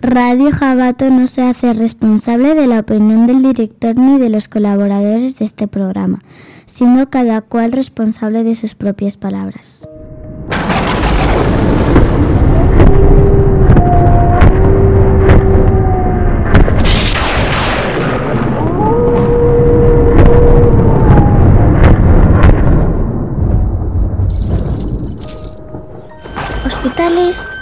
Radio Jabato no se hace responsable de la opinión del director ni de los colaboradores de este programa, siendo cada cual responsable de sus propias palabras. Hospitales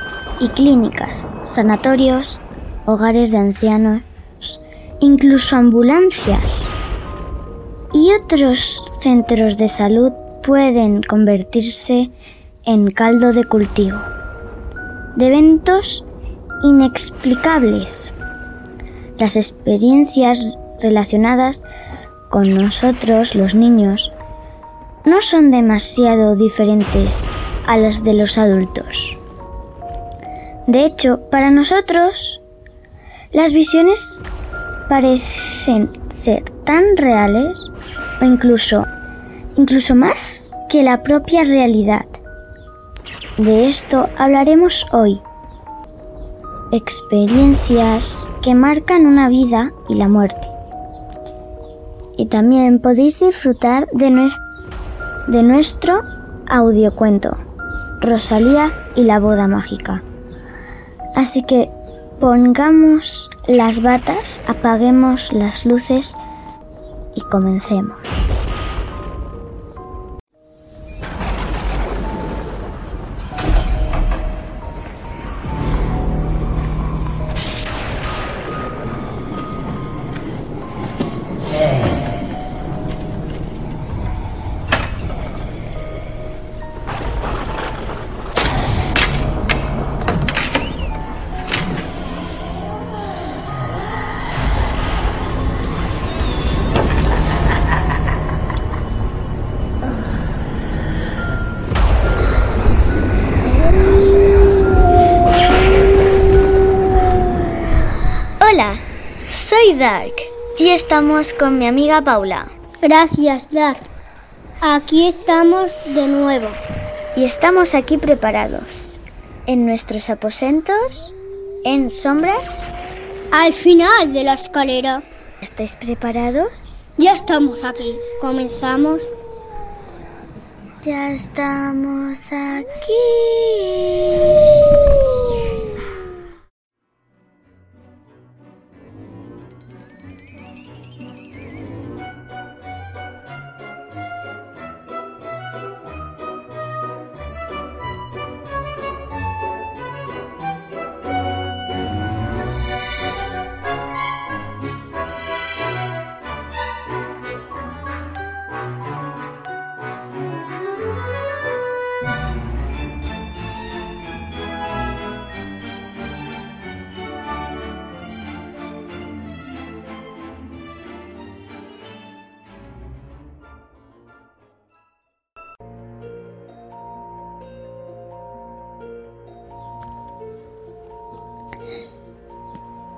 y clínicas, sanatorios, hogares de ancianos, incluso ambulancias y otros centros de salud pueden convertirse en caldo de cultivo de eventos inexplicables. Las experiencias relacionadas con nosotros, los niños, no son demasiado diferentes a las de los adultos. De hecho, para nosotros, las visiones parecen ser tan reales o incluso, incluso más que la propia realidad. De esto hablaremos hoy. Experiencias que marcan una vida y la muerte. Y también podéis disfrutar de, de nuestro audiocuento, Rosalía y la boda mágica. Así que pongamos las batas, apaguemos las luces y comencemos. Dark y estamos con mi amiga Paula. Gracias, Dark. Aquí estamos de nuevo. Y estamos aquí preparados. En nuestros aposentos, en sombras. Al final de la escalera. ¿Estáis preparados? Ya estamos aquí. Comenzamos. Ya estamos aquí.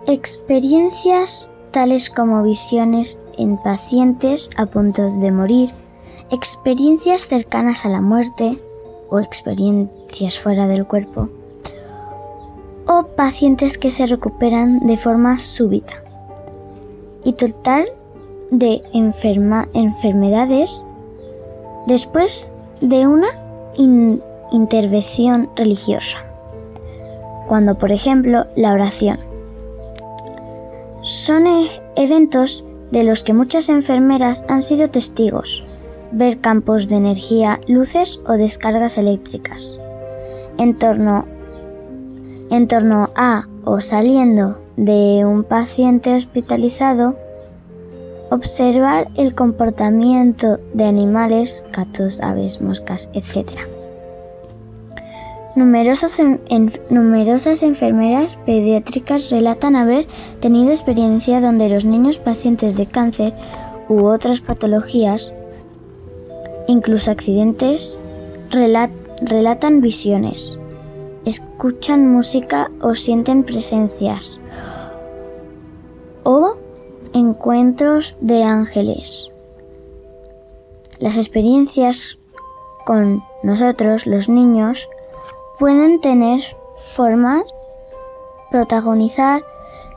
Experiencias tales como visiones en pacientes a punto de morir, experiencias cercanas a la muerte o experiencias fuera del cuerpo, o pacientes que se recuperan de forma súbita. Y total de enfermedades después de una intervención religiosa, cuando por ejemplo la oración son e-, eventos de los que muchas enfermeras han sido testigos, ver campos de energía, luces o descargas eléctricas. En torno, en torno a o saliendo de un paciente hospitalizado, observar el comportamiento de animales, gatos, aves, moscas, etc. Numerosas, numerosas enfermeras pediátricas relatan haber tenido experiencia donde los niños pacientes de cáncer u otras patologías, incluso accidentes, relatan visiones, escuchan música o sienten presencias o encuentros de ángeles. Las experiencias con nosotros, los niños, pueden tener formas protagonizar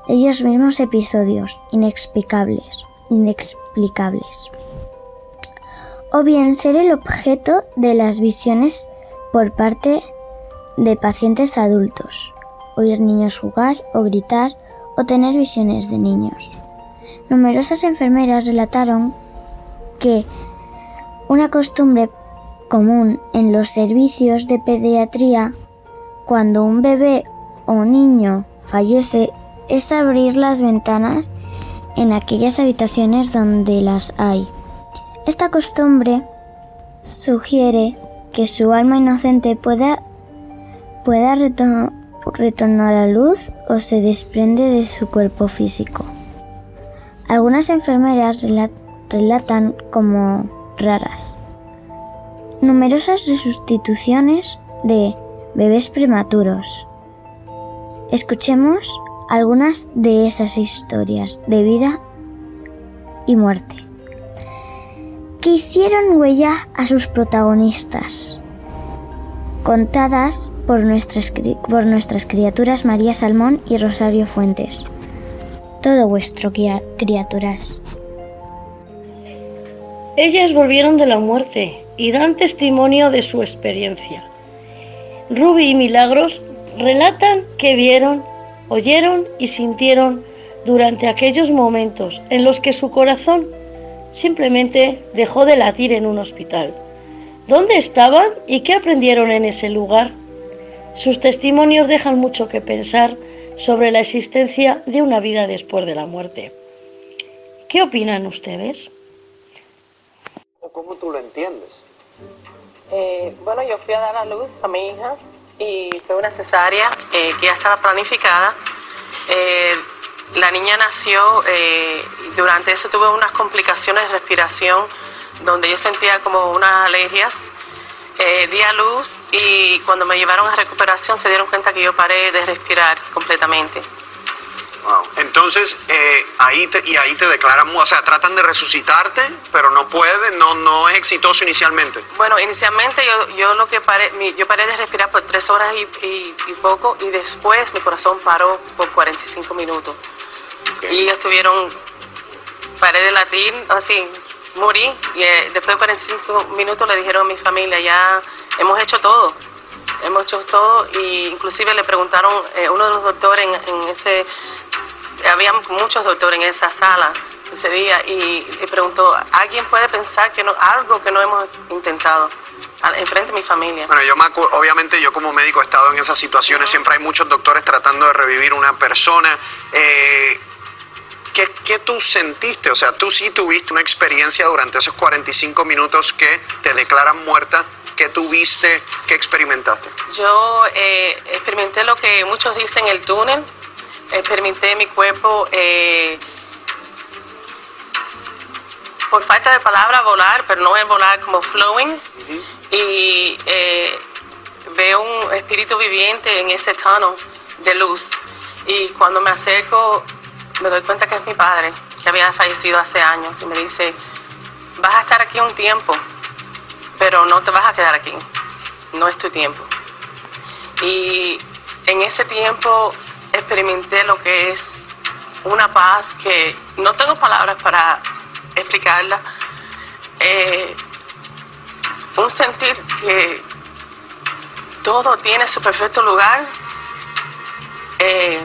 ellos mismos episodios inexplicables, inexplicables. O bien ser el objeto de las visiones por parte de pacientes adultos, oír niños jugar o gritar o tener visiones de niños. Numerosas enfermeras relataron que una costumbre común en los servicios de pediatría cuando un bebé o niño fallece es abrir las ventanas en aquellas habitaciones donde las hay. Esta costumbre sugiere que su alma inocente pueda, pueda retornar a la luz o se desprende de su cuerpo físico. Algunas enfermeras relatan como raras numerosas resustituciones de bebés prematuros. Escuchemos algunas de esas historias de vida y muerte que hicieron huella a sus protagonistas, contadas por nuestras, criaturas María Salmón y Rosario Fuentes. Todo vuestro, criaturas. Ellas volvieron de la muerte y dan testimonio de su experiencia. Ruby y Milagros relatan que vieron, oyeron y sintieron durante aquellos momentos en los que su corazón simplemente dejó de latir en un hospital. ¿Dónde estaban y qué aprendieron en ese lugar? Sus testimonios dejan mucho que pensar sobre la existencia de una vida después de la muerte. ¿Qué opinan ustedes? ¿Cómo tú lo entiendes? Eh, bueno, yo fui a dar a luz a mi hija y fue una cesárea eh, que ya estaba planificada. Eh, la niña nació y durante eso tuve unas complicaciones de respiración donde yo sentía como unas alergias. di a luz y cuando me llevaron a recuperación se dieron cuenta que yo paré de respirar completamente. Entonces, eh, ahí te, y ahí te declaran, o sea, tratan de resucitarte, pero no pueden, no, no es exitoso inicialmente. Bueno, inicialmente yo, yo lo que paré, yo paré de respirar por tres horas y, y, poco, y después mi corazón paró por 45 minutos. Y estuvieron, paré de latir, así, morí, y eh, después de 45 minutos le dijeron a mi familia, ya hemos hecho todo hemos hecho todo y inclusive le preguntaron eh, uno de los doctores en, en, ese había muchos doctores en esa sala ese día y le preguntó, ¿alguien puede pensar que no, algo que no hemos intentado? enfrente de mi familia. Bueno, yo obviamente yo como médico he estado en esas situaciones, siempre hay muchos doctores tratando de revivir una persona. Eh, ¿qué, ¿Qué tú sentiste? O sea, tú sí tuviste una experiencia durante esos 45 minutos que te declaran muerta. ¿Qué tuviste? ¿Qué experimentaste? Yo eh, experimenté lo que muchos dicen el túnel, experimenté mi cuerpo eh, por falta de palabra volar, pero no es volar como flowing. Y eh, veo un espíritu viviente en ese tono de luz. Y cuando me acerco, me doy cuenta que es mi padre, que había fallecido hace años. Y me dice, vas a estar aquí un tiempo, pero no te vas a quedar aquí. No es tu tiempo. Y en ese tiempo experimenté lo que es una paz que no tengo palabras para explicarla. Eh, un sentir que todo tiene su perfecto lugar. Eh,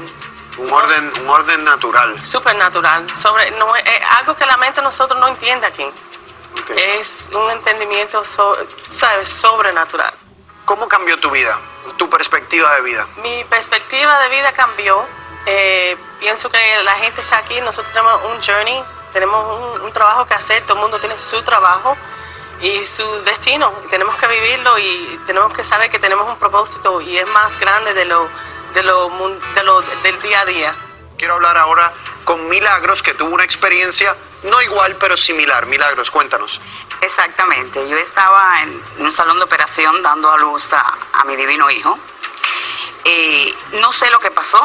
un orden, un orden natural. Supernatural. Sobre, no, algo que la mente nosotros no entiende aquí. Es un entendimiento sobrenatural. ¿Cómo cambió tu vida? Tu perspectiva de vida? Mi perspectiva de vida cambió. Eh, pienso que la gente está aquí, nosotros tenemos un journey, tenemos un, trabajo que hacer, todo el mundo tiene su trabajo y su destino, tenemos que vivirlo y tenemos que saber que tenemos un propósito y es más grande de lo, de lo, de lo del día a día. Quiero hablar ahora con Milagros, que tuvo una experiencia no igual, pero similar. Milagros, cuéntanos. Exactamente, yo estaba en un salón de operación dando a luz a, mi divino hijo. Eh, no sé lo que pasó,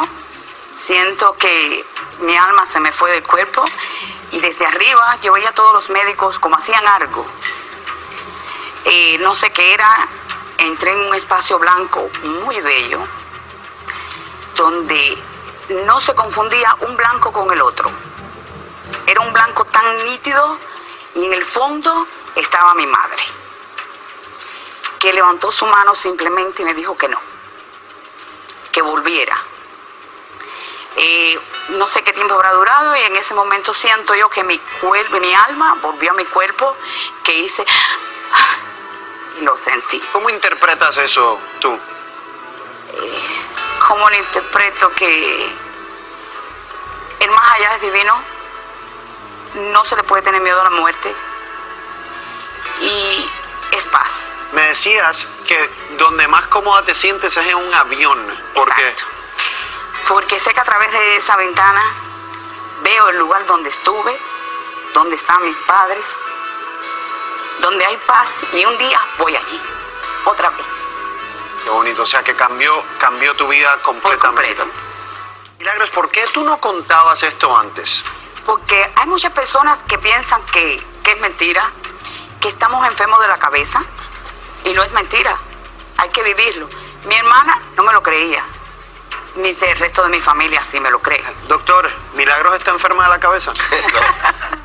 siento que mi alma se me fue del cuerpo y desde arriba yo veía a todos los médicos como hacían algo. Eh, no sé qué era, entré en un espacio blanco muy bello, donde no se confundía un blanco con el otro. Era un blanco tan nítido y en el fondo estaba mi madre, que levantó su mano simplemente y me dijo que no, que volviera. Eh, no sé qué tiempo habrá durado y en ese momento siento yo que mi cuerpo, mi alma volvió a mi cuerpo, que hice y lo sentí. ¿Cómo interpretas eso tú? Eh, ¿Cómo lo interpreto que el más allá es divino? No se le puede tener miedo a la muerte y es paz. Me decías que donde más cómoda te sientes es en un avión. ¿Por qué? Porque sé que a través de esa ventana veo el lugar donde estuve, donde están mis padres, donde hay paz y un día voy allí, otra vez. Qué bonito, o sea que cambió, cambió tu vida Por completamente. completo. Milagros, ¿por qué tú no contabas esto antes? Porque hay muchas personas que piensan que, que es mentira, que estamos enfermos de la cabeza y no es mentira, hay que vivirlo. Mi hermana no me lo creía, ni el resto de mi familia sí me lo cree. Doctor, ¿Milagros está enferma de la cabeza?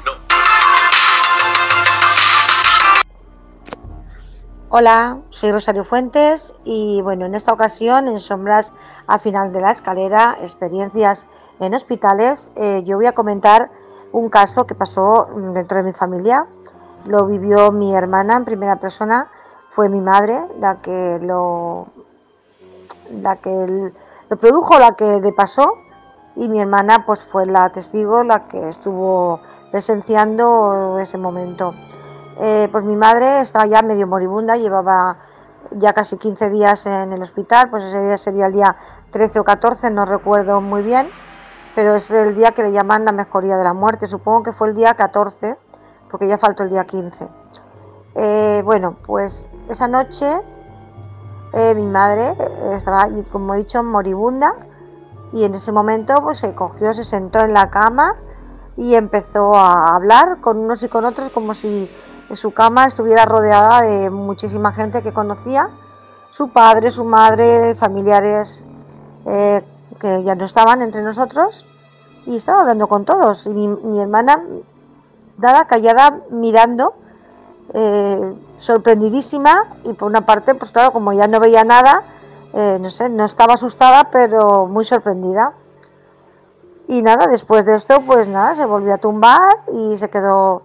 Hola, soy Rosario Fuentes y bueno, en esta ocasión en Sombras al final de la escalera, experiencias en hospitales, eh, yo voy a comentar un caso que pasó mm, dentro de mi familia. Lo vivió mi hermana en primera persona, fue mi madre la que lo, la que lo produjo, la que le pasó y mi hermana pues fue la testigo, la que estuvo presenciando ese momento. Eh, pues mi madre estaba ya medio moribunda, llevaba ya casi 15 días en el hospital, pues ese día sería el día 13 o 14, no recuerdo muy bien, pero es el día que le llaman la mejoría de la muerte, supongo que fue el día 14, porque ya faltó el día 15. Eh, bueno, pues esa noche eh, mi madre estaba, como he dicho, moribunda, y en ese momento pues se cogió, se sentó en la cama y empezó a hablar con unos y con otros como si en su cama estuviera rodeada de muchísima gente que conocía, su padre, su madre, familiares eh, que ya no estaban entre nosotros y estaba hablando con todos. Y mi, mi hermana, dada callada, mirando, eh, sorprendidísima y por una parte, pues claro, como ya no veía nada, eh, no sé, no estaba asustada, pero muy sorprendida. Y nada, después de esto, pues nada, se volvió a tumbar y se quedó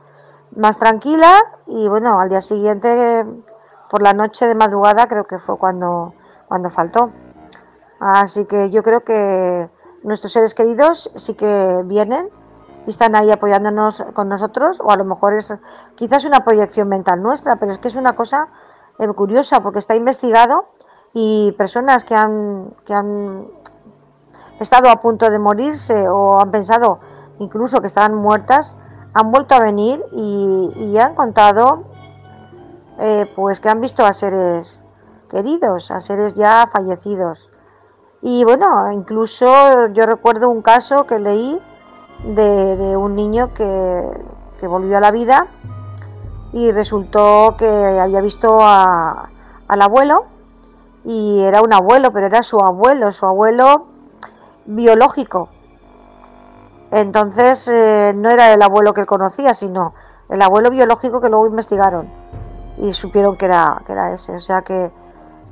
más tranquila y bueno, al día siguiente, por la noche de madrugada, creo que fue cuando, cuando faltó. Así que yo creo que nuestros seres queridos sí que vienen y están ahí apoyándonos con nosotros, o a lo mejor es quizás una proyección mental nuestra, pero es que es una cosa eh, curiosa porque está investigado y personas que han, que han estado a punto de morirse o han pensado incluso que estaban muertas, han vuelto a venir y, han contado eh, pues que han visto a seres queridos, a seres ya fallecidos. Y bueno, incluso yo recuerdo un caso que leí de, un niño que, que volvió a la vida y resultó que había visto a- al abuelo y era un abuelo, pero era su abuelo, su abuelo biológico. Entonces eh, no era el abuelo que él conocía, sino el abuelo biológico que luego investigaron y supieron que era, que era ese. O sea que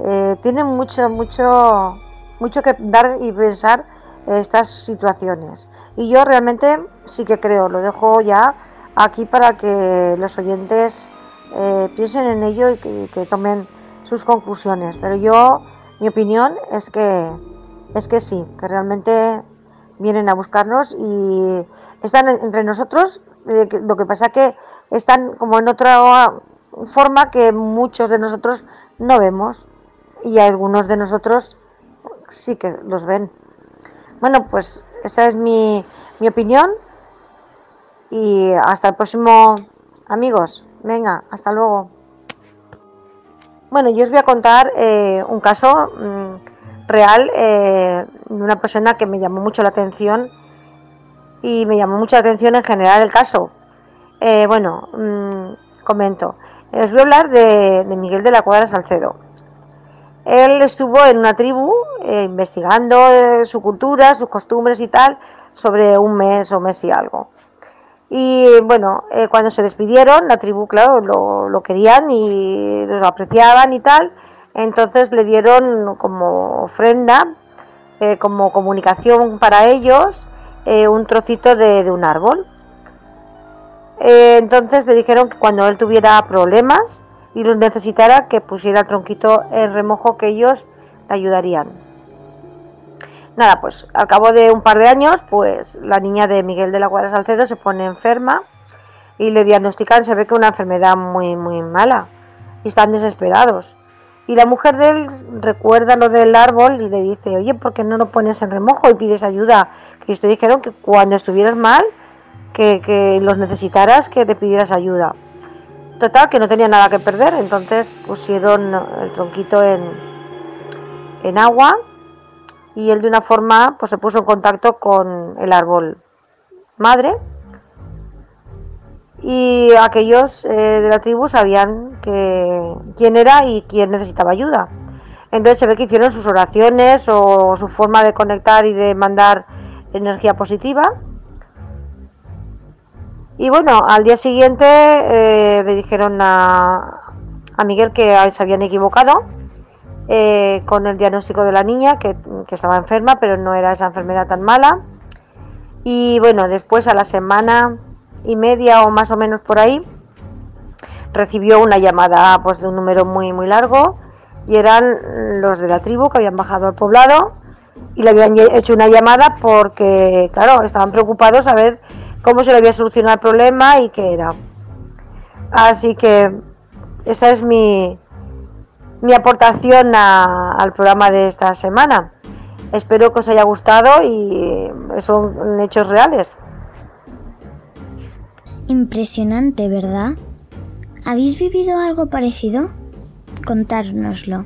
eh, tiene mucho, mucho, mucho que dar y pensar estas situaciones. Y yo realmente sí que creo, lo dejo ya aquí para que los oyentes eh, piensen en ello y que, que tomen sus conclusiones. Pero yo, mi opinión es que es que sí, que realmente vienen a buscarnos y están en- entre nosotros. eh, lo que pasa que están como en otra forma que muchos de nosotros no vemos y algunos de nosotros sí que los ven. Bueno, pues esa es mi, mi opinión y hasta el próximo amigos. Venga, hasta luego. Bueno, yo os voy a contar eh, un caso mm, real eh, una persona que me llamó mucho la atención y me llamó mucho la atención en general el caso. Eh, bueno, mm, comento. Os voy a hablar de, Miguel de la Cuadra Salcedo. Él estuvo en una tribu eh, investigando su cultura, sus costumbres y tal, sobre un mes o mes y algo. Y bueno, cuando se despidieron, la tribu, claro, lo, lo, querían y lo apreciaban y tal. Entonces le dieron como ofrenda, como comunicación para ellos, un trocito de, un árbol. entonces le dijeron que cuando él tuviera problemas, y los necesitara que pusiera el tronquito en remojo que ellos le ayudarían. Nada, pues al cabo de un par de años, pues la niña de Miguel de la Cuadra Salcedo se pone enferma y le diagnostican, se ve que una enfermedad muy, muy mala y están desesperados. Y la mujer de él recuerda lo del árbol y le dice, oye, ¿por qué no lo pones en remojo y pides ayuda? Que ellos dijeron que cuando estuvieras mal, que, que los necesitaras, que te pidieras ayuda. Total, que no tenía nada que perder, entonces pusieron el tronquito en, en agua y él de una forma pues se puso en contacto con el árbol madre y aquellos eh, de la tribu sabían que quién era y quién necesitaba ayuda. Entonces se ve que hicieron sus oraciones o su forma de conectar y de mandar energía positiva y bueno, al día siguiente eh, le dijeron a, a, Miguel que se habían equivocado eh, con el diagnóstico de la niña, que, estaba enferma, pero no era esa enfermedad tan mala. Y bueno, después a la semana y media o más o menos por ahí, recibió una llamada pues de un número muy muy largo y eran los de la tribu que habían bajado al poblado y le habían hecho una llamada porque, claro, estaban preocupados a ver cómo se le había solucionado el problema y qué era. Así que esa es mi, mi aportación al programa de esta semana. Espero que os haya gustado y son hechos reales. Impresionante, ¿verdad? ¿Habéis vivido algo parecido? Contárnoslo.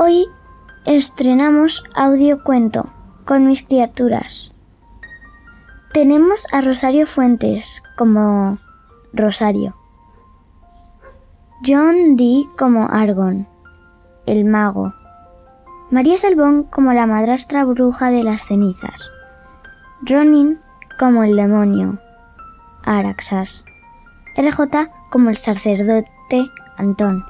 Hoy estrenamos audio cuento con mis criaturas. Tenemos a Rosario Fuentes como Rosario, John Dee como Argon, el mago, María Salbón como la madrastra bruja de las cenizas, Ronin como el demonio, Araxas, RJ como el sacerdote Antón.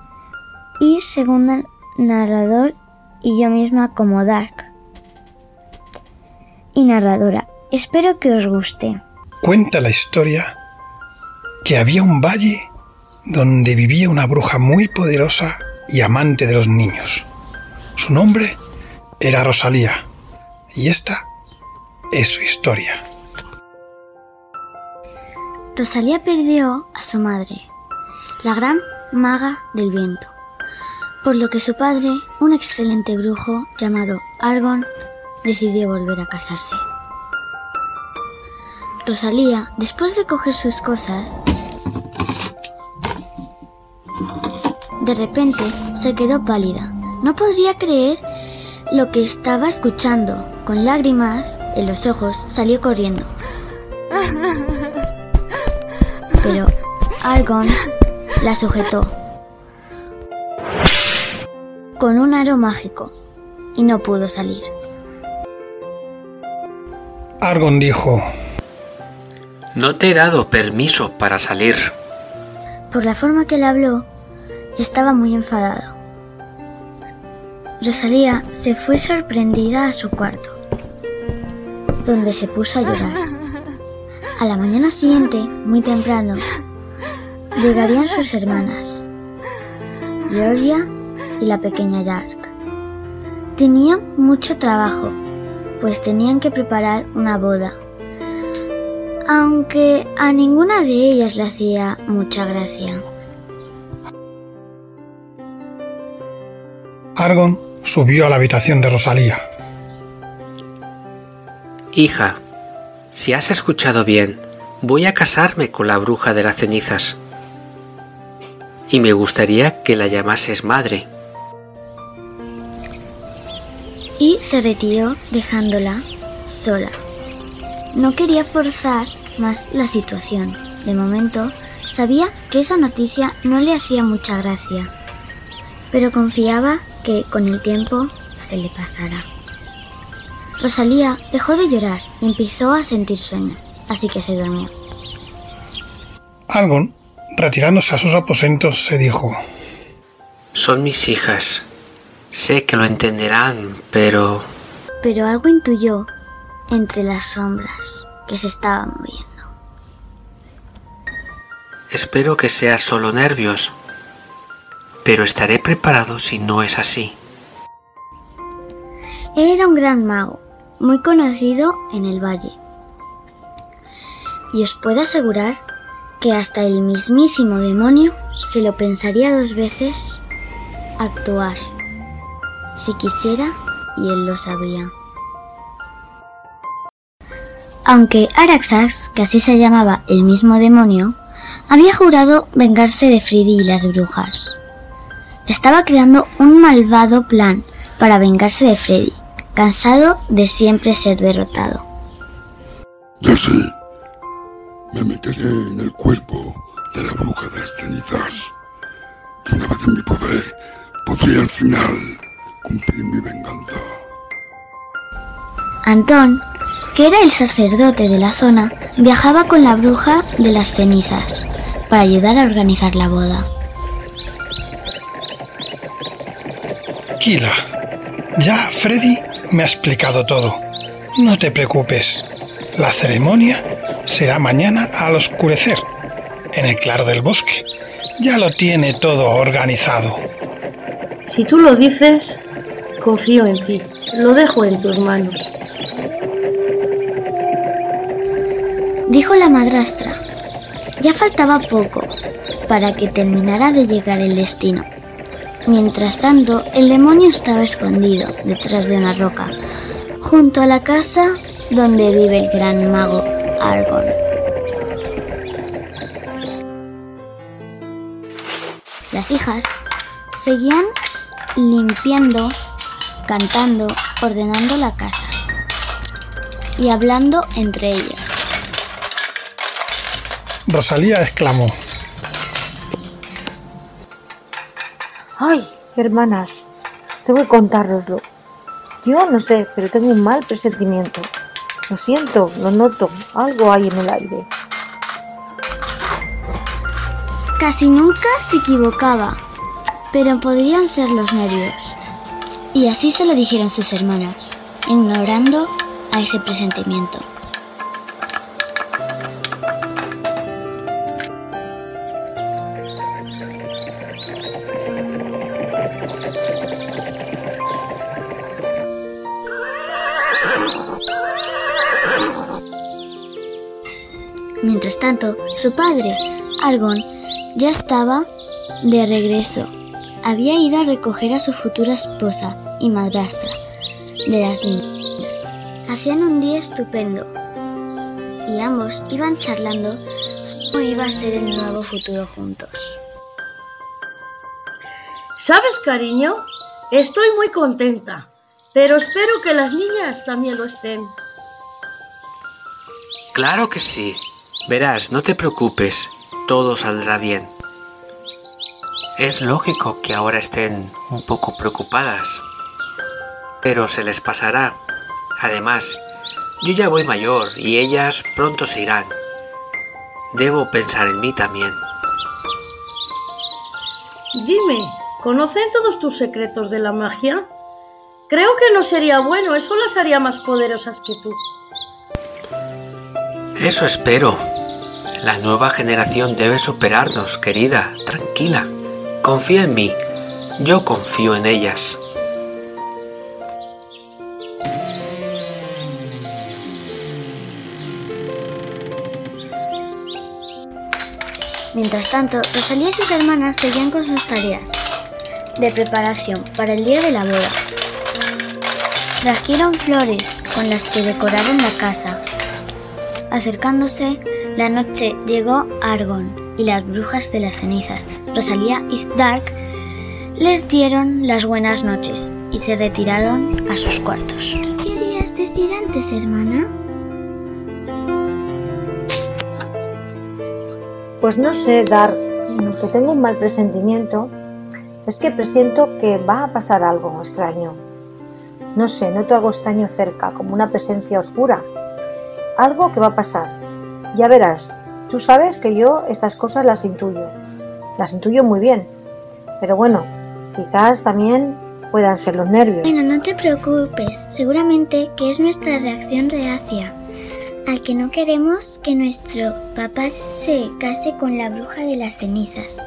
Y segunda narrador y yo misma como Dark. Y narradora, espero que os guste. Cuenta la historia que había un valle donde vivía una bruja muy poderosa y amante de los niños. Su nombre era Rosalía y esta es su historia. Rosalía perdió a su madre, la gran maga del viento por lo que su padre, un excelente brujo llamado Argon, decidió volver a casarse. Rosalía, después de coger sus cosas, de repente se quedó pálida. No podría creer lo que estaba escuchando. Con lágrimas en los ojos salió corriendo. Pero Argon la sujetó con un aro mágico y no pudo salir. Argon dijo, No te he dado permiso para salir. Por la forma que le habló, estaba muy enfadado. Rosalía se fue sorprendida a su cuarto, donde se puso a llorar. A la mañana siguiente, muy temprano, llegarían sus hermanas, Georgia y la pequeña Dark. Tenían mucho trabajo, pues tenían que preparar una boda, aunque a ninguna de ellas le hacía mucha gracia. Argon subió a la habitación de Rosalía. Hija, Si has escuchado bien, voy a casarme con la bruja de las cenizas. Y me gustaría que la llamases madre. Y se retiró dejándola sola. No quería forzar más la situación. De momento, sabía que esa noticia no le hacía mucha gracia, pero confiaba que con el tiempo se le pasará. Rosalía dejó de llorar y empezó a sentir sueño, así que se durmió. Algon, retirándose a sus aposentos, se dijo, Son mis hijas. Sé que lo entenderán, pero... Pero algo intuyó entre las sombras que se estaban moviendo. Espero que sea solo nervios, pero estaré preparado si no es así. Él era un gran mago, muy conocido en el valle. Y os puedo asegurar que hasta el mismísimo demonio se lo pensaría dos veces actuar, si quisiera y él lo sabía. Aunque Araxax, que así se llamaba el mismo demonio, había jurado vengarse de Freddy y las brujas. Estaba creando un malvado plan para vengarse de Freddy, cansado de siempre ser derrotado. Ya sé, me meteré en el cuerpo de la bruja de las cenizas. Una vez en mi poder, podré al final cumplir mi venganza. Antón, que era el sacerdote de la zona, viajaba con la bruja de las cenizas para ayudar a organizar la boda. Kila, ya Freddy me ha explicado todo. No te preocupes. La ceremonia será mañana al oscurecer, en el claro del bosque. Ya lo tiene todo organizado. Si tú lo dices, confío en ti. Lo dejo en tus manos. Dijo la madrastra. Ya faltaba poco para que terminara de llegar el destino. Mientras tanto, el demonio estaba escondido detrás de una roca, junto a la casa donde vive el gran mago Argon. Las hijas seguían limpiando, cantando, ordenando la casa y hablando entre ellas. Rosalía exclamó. Ay, hermanas, tengo que contároslo. Yo no sé, pero tengo un mal presentimiento. Lo siento, lo noto, algo hay en el aire. Casi nunca se equivocaba, pero podrían ser los nervios. Y así se lo dijeron sus hermanas, ignorando a ese presentimiento. Mientras tanto, su padre, Argon, ya estaba de regreso. Había ido a recoger a su futura esposa y madrastra de las niñas. Hacían un día estupendo y ambos iban charlando cómo iba a ser el nuevo futuro juntos. ¿Sabes, cariño? Estoy muy contenta, pero espero que las niñas también lo estén. Claro que sí. Verás, no te preocupes, todo saldrá bien. Es lógico que ahora estén un poco preocupadas, pero se les pasará. Además, yo ya voy mayor y ellas pronto se irán. Debo pensar en mí también. Dime, ¿conocen todos tus secretos de la magia? Creo que no sería bueno, eso las haría más poderosas que tú. Eso espero. La nueva generación debe superarnos, querida. Tranquila. Confía en mí. Yo confío en ellas. Mientras tanto, Rosalía y sus hermanas seguían con sus tareas de preparación para el día de la boda. Trajeron flores con las que decoraron la casa acercándose la noche llegó Argon y las brujas de las cenizas, Rosalía y Dark, les dieron las buenas noches y se retiraron a sus cuartos. ¿Qué querías decir antes, hermana? Pues no sé, Dar, que tengo un mal presentimiento, es que presiento que va a pasar algo extraño. No sé, noto algo extraño cerca, como una presencia oscura. Algo que va a pasar. Ya verás, tú sabes que yo estas cosas las intuyo. Las intuyo muy bien. Pero bueno, quizás también puedan ser los nervios. Bueno, no te preocupes, seguramente que es nuestra reacción reacia al que no queremos que nuestro papá se case con la bruja de las cenizas.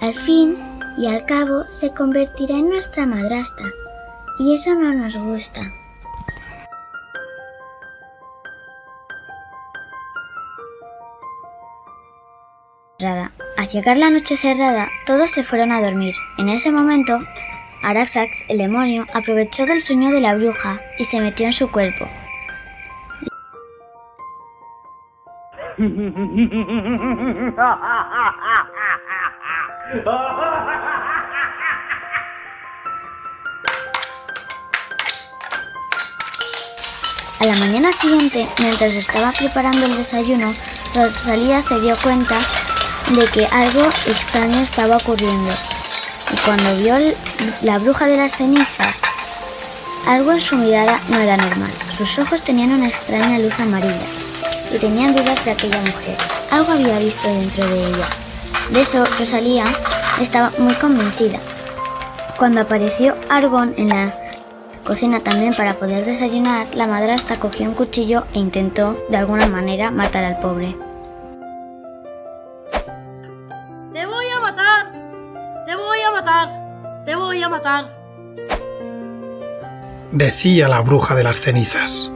Al fin y al cabo se convertirá en nuestra madrastra, y eso no nos gusta. Al llegar la noche cerrada, todos se fueron a dormir. En ese momento, Araxax, el demonio, aprovechó del sueño de la bruja y se metió en su cuerpo. A la mañana siguiente, mientras estaba preparando el desayuno, Rosalía se dio cuenta de que algo extraño estaba ocurriendo. Y cuando vio la bruja de las cenizas, algo en su mirada no era normal. Sus ojos tenían una extraña luz amarilla y tenían dudas de aquella mujer. Algo había visto dentro de ella. De eso Rosalía estaba muy convencida. Cuando apareció Argon en la cocina también para poder desayunar, la madrastra cogió un cuchillo e intentó de alguna manera matar al pobre. Te voy a matar, te voy a matar, te voy a matar. Decía la bruja de las cenizas.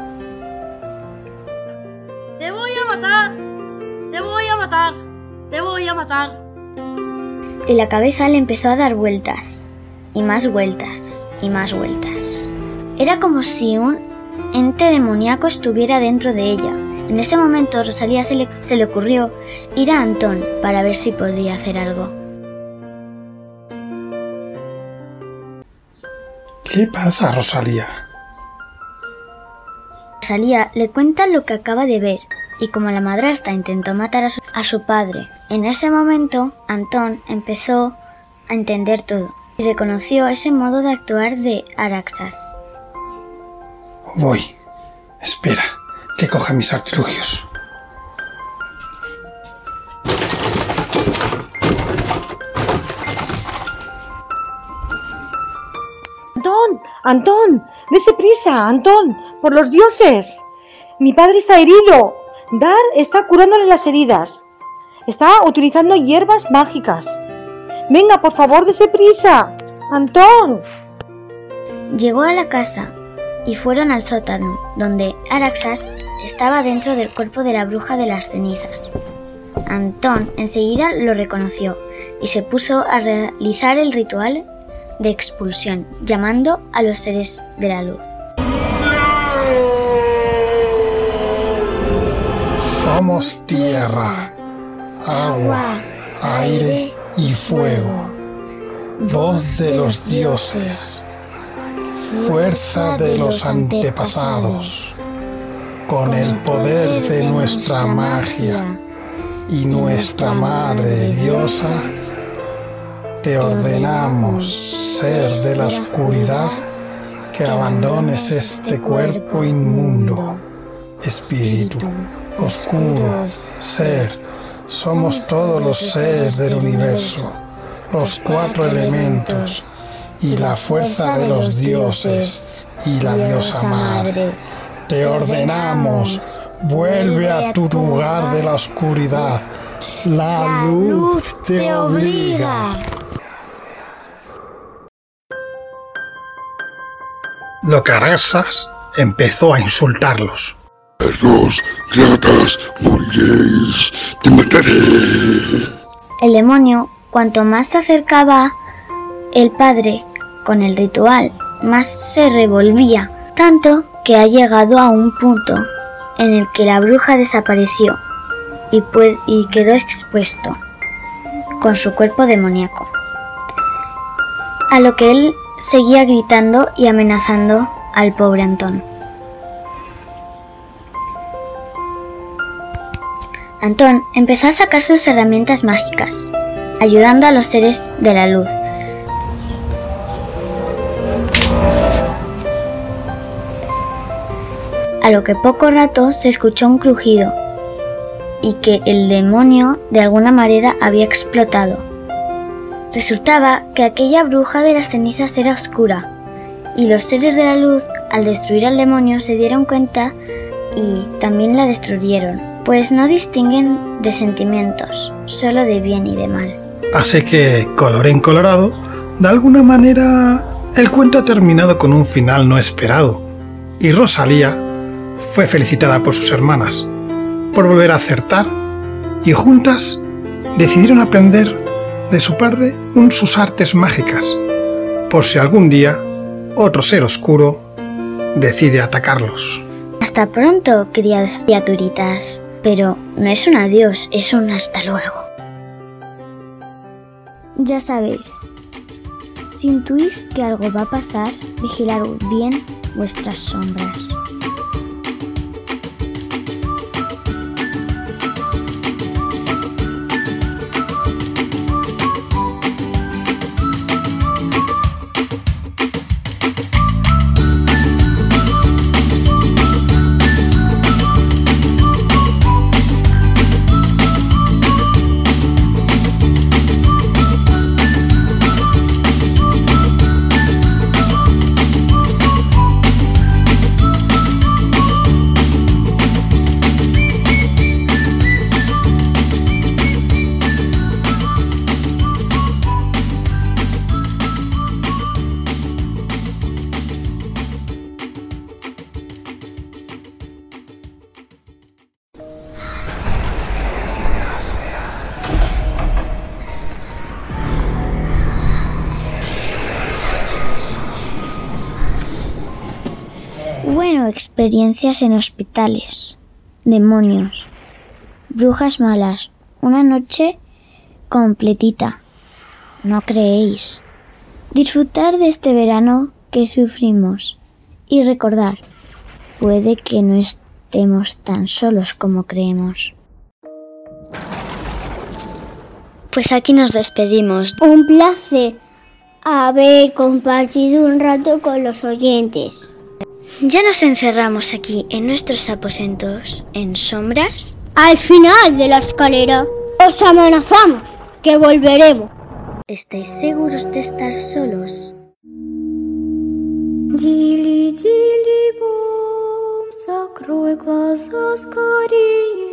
Y la cabeza le empezó a dar vueltas, y más vueltas, y más vueltas. Era como si un ente demoníaco estuviera dentro de ella. En ese momento Rosalía se le, se le ocurrió ir a Antón para ver si podía hacer algo. ¿Qué pasa, Rosalía? Rosalía le cuenta lo que acaba de ver y como la madrastra intentó matar a su, a su padre. En ese momento, Antón empezó a entender todo y reconoció ese modo de actuar de Araxas. Voy. Espera, que coja mis artilugios. Antón, Antón, dese prisa, Antón, por los dioses. Mi padre está herido. Dar está curándole las heridas. Está utilizando hierbas mágicas. Venga, por favor, dese prisa. Antón. Llegó a la casa y fueron al sótano, donde Araxas estaba dentro del cuerpo de la bruja de las cenizas. Antón enseguida lo reconoció y se puso a realizar el ritual de expulsión, llamando a los seres de la luz. Somos tierra, agua, aire y fuego, voz de los dioses, fuerza de los antepasados, con el poder de nuestra magia y nuestra Madre Diosa, te ordenamos, ser de la oscuridad, que abandones este cuerpo inmundo, espíritu oscuro, ser. Somos todos los seres del universo, los cuatro elementos y la fuerza de los dioses y la diosa madre. Te ordenamos, vuelve a tu lugar de la oscuridad. La luz te obliga. Locarasas empezó a insultarlos. Perros, ratas, moriréis, te mataré. El demonio, cuanto más se acercaba el padre con el ritual, más se revolvía, tanto que ha llegado a un punto en el que la bruja desapareció y, y quedó expuesto con su cuerpo demoníaco. A lo que él seguía gritando y amenazando al pobre Antón. Antón empezó a sacar sus herramientas mágicas, ayudando a los seres de la luz. A lo que poco rato se escuchó un crujido y que el demonio de alguna manera había explotado. Resultaba que aquella bruja de las cenizas era oscura y los seres de la luz al destruir al demonio se dieron cuenta y también la destruyeron, pues no distinguen de sentimientos, solo de bien y de mal. Así que, en colorado, de alguna manera el cuento ha terminado con un final no esperado, y Rosalía fue felicitada por sus hermanas por volver a acertar, y juntas decidieron aprender de su padre un sus artes mágicas, por si algún día otro ser oscuro decide atacarlos. Hasta pronto, criaturitas. Pero no es un adiós, es un hasta luego. Ya sabéis, si intuís que algo va a pasar, vigilad bien vuestras sombras. Experiencias en hospitales, demonios, brujas malas, una noche completita, ¿no creéis? Disfrutar de este verano que sufrimos y recordar, puede que no estemos tan solos como creemos. Pues aquí nos despedimos. Un placer haber compartido un rato con los oyentes. Ya nos encerramos aquí en nuestros aposentos, en sombras. Al final de la escalera, os amenazamos que volveremos. ¿Estáis seguros de estar solos? Дили, дили, бом, закрой глаза скорее.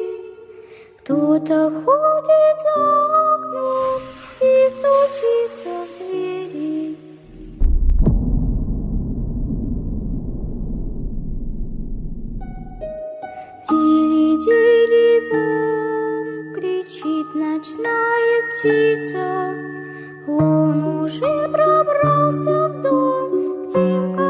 Кто-то ходит за окном и стучится в двери. Дили, бом, кричит ночная птица. Он уже пробрался в дом, где